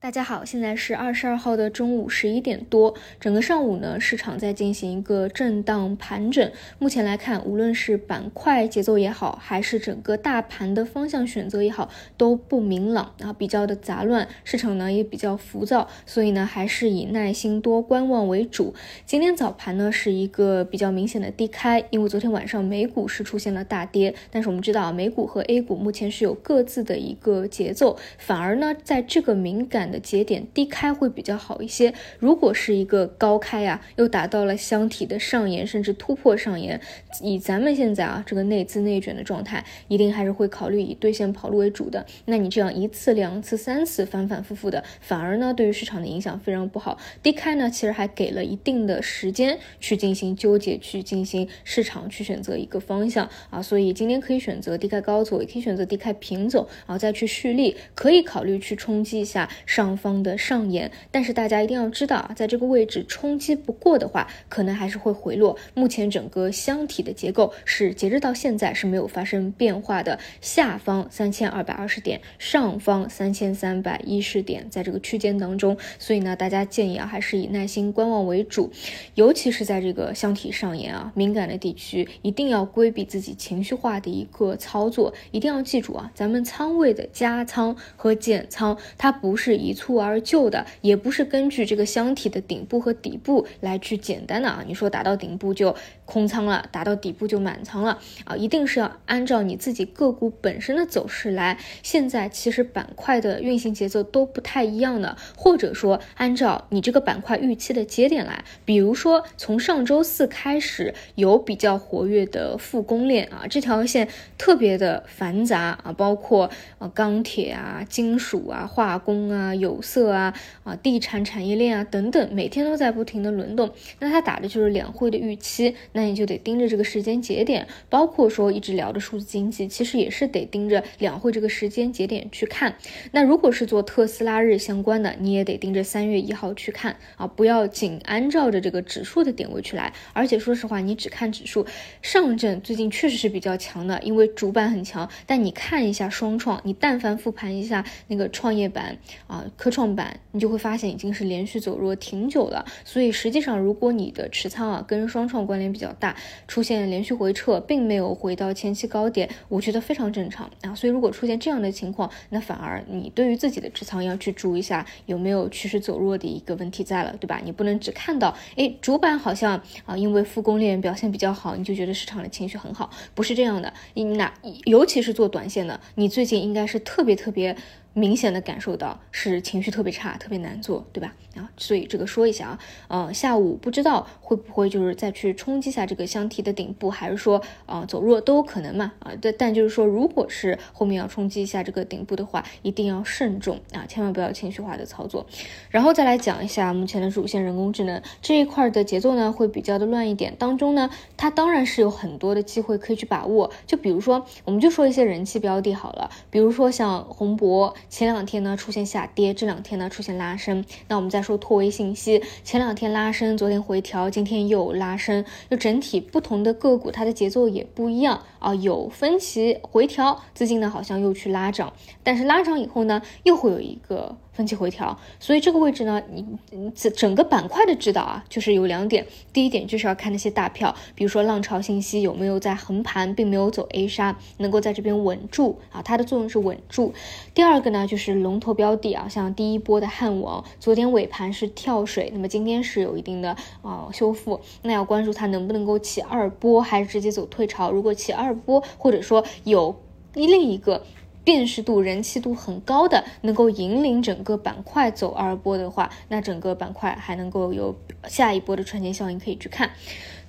大家好，现在是二十二号的中午十一点多，整个上午呢，市场在进行一个震荡盘整。目前来看，无论是板块节奏也好，还是整个大盘的方向选择也好，都不明朗啊，比较的杂乱，市场呢也比较浮躁，所以呢，还是以耐心多观望为主。今天早盘呢是一个比较明显的低开，因为昨天晚上美股是出现了大跌，但是我们知道啊，美股和 A 股目前是有各自的一个节奏，反而呢，在这个敏感。的节点低开会比较好一些。如果是一个高开呀，又达到了箱体的上沿，甚至突破上沿，以咱们现在啊这个内资内卷的状态，一定还是会考虑以兑现跑路为主的。那你这样一次、两次、三次反反复复的，反而呢对于市场的影响非常不好。低开呢其实还给了一定的时间去进行纠结，去进行市场去选择一个方向啊。所以今天可以选择低开高走，也可以选择低开平走，然后再去蓄力，可以考虑去冲击一下。上方的上沿，但是大家一定要知道啊，在这个位置冲击不过的话，可能还是会回落。目前整个箱体的结构是截止到现在是没有发生变化的，下方三千二百二十点，上方三千三百一十点，在这个区间当中，所以呢，大家建议啊，还是以耐心观望为主，尤其是在这个箱体上沿啊敏感的地区，一定要规避自己情绪化的一个操作，一定要记住啊，咱们仓位的加仓和减仓，它不是一。一蹴而就的，也不是根据这个箱体的顶部和底部来去简单的啊，你说打到顶部就空仓了，达到底部就满仓了啊，一定是要按照你自己个股本身的走势来。现在其实板块的运行节奏都不太一样的，或者说按照你这个板块预期的节点来，比如说从上周四开始有比较活跃的复工链啊，这条线特别的繁杂啊，包括啊钢铁啊、金属啊、化工啊。有色啊啊，地产产业链啊等等，每天都在不停的轮动。那它打的就是两会的预期，那你就得盯着这个时间节点。包括说一直聊的数字经济，其实也是得盯着两会这个时间节点去看。那如果是做特斯拉日相关的，你也得盯着三月一号去看啊，不要仅按照着这个指数的点位去来。而且说实话，你只看指数，上证最近确实是比较强的，因为主板很强。但你看一下双创，你但凡复盘一下那个创业板啊。科创板，你就会发现已经是连续走弱挺久了。所以实际上，如果你的持仓啊跟双创关联比较大，出现连续回撤，并没有回到前期高点，我觉得非常正常啊。所以如果出现这样的情况，那反而你对于自己的持仓要去注意一下有没有趋势走弱的一个问题在了，对吧？你不能只看到哎主板好像啊因为复工链表现比较好，你就觉得市场的情绪很好，不是这样的。你那尤其是做短线的，你最近应该是特别特别。明显的感受到是情绪特别差，特别难做，对吧？啊，所以这个说一下啊，呃，下午不知道会不会就是再去冲击一下这个箱体的顶部，还是说啊走弱都有可能嘛？啊，但但就是说，如果是后面要冲击一下这个顶部的话，一定要慎重啊，千万不要情绪化的操作。然后再来讲一下目前的主线人工智能这一块的节奏呢，会比较的乱一点。当中呢，它当然是有很多的机会可以去把握。就比如说，我们就说一些人气标的好了，比如说像宏博。前两天呢出现下跌，这两天呢出现拉升。那我们再说拓维信息，前两天拉升，昨天回调，今天又拉升。就整体不同的个股，它的节奏也不一样啊，有分歧回调，资金呢好像又去拉涨，但是拉涨以后呢，又会有一个。分期回调，所以这个位置呢，你整整个板块的指导啊，就是有两点。第一点就是要看那些大票，比如说浪潮信息有没有在横盘，并没有走 A 杀，能够在这边稳住啊，它的作用是稳住。第二个呢，就是龙头标的啊，像第一波的汉王，昨天尾盘是跳水，那么今天是有一定的啊修复，那要关注它能不能够起二波，还是直接走退潮。如果起二波，或者说有另一个。辨识度、人气度很高的，能够引领整个板块走二波的话，那整个板块还能够有下一波的赚钱效应可以去看。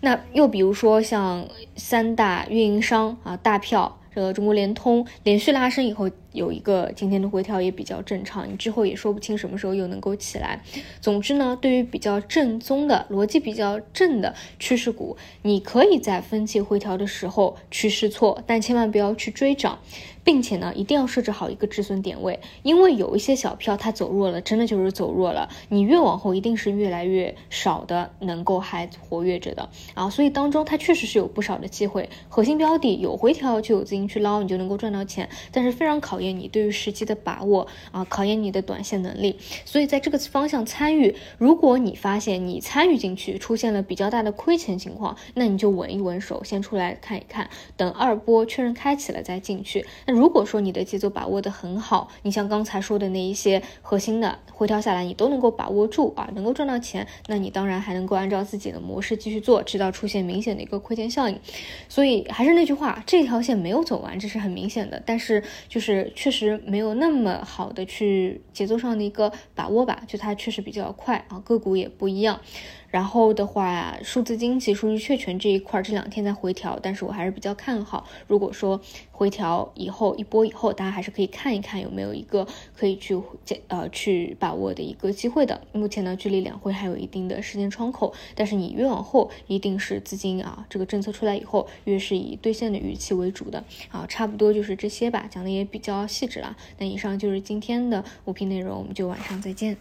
那又比如说像三大运营商啊，大票。这个中国联通连续拉升以后，有一个今天的回调也比较正常，你之后也说不清什么时候又能够起来。总之呢，对于比较正宗的逻辑比较正的趋势股，你可以在分期回调的时候去试错，但千万不要去追涨。并且呢，一定要设置好一个止损点位，因为有一些小票它走弱了，真的就是走弱了，你越往后一定是越来越少的能够还活跃着的。啊，所以当中它确实是有不少的机会，核心标的有回调就有资金去捞，你就能够赚到钱，但是非常考验你对于时机的把握啊，考验你的短线能力，所以在这个方向参与，如果你发现你参与进去出现了比较大的亏钱情况，那你就稳一稳手，先出来看一看，等二波确认开启了再进去。那如果说你的节奏把握的很好，你像刚才说的那一些核心的回调下来，你都能够把握住啊，能够赚到钱，那你当然还能够按照自己的模式继续做，直到出现明显的一个亏钱效应。所以还是那句话，这条线没有走完，这是很明显的，但是就是确实没有那么好的去节奏上的一个把握吧，就它确实比较快啊，个股也不一样。然后的话，数字经济、数据确权这一块这两天在回调，但是我还是比较看好。如果说回调以后后一波以后，大家还是可以看一看有没有一个可以去呃去把握的一个机会的。目前呢，距离两会还有一定的时间窗口，但是你越往后，一定是资金啊这个政策出来以后，越是以兑现的预期为主的。啊，差不多就是这些吧，讲的也比较细致了。那以上就是今天的五评内容，我们就晚上再见。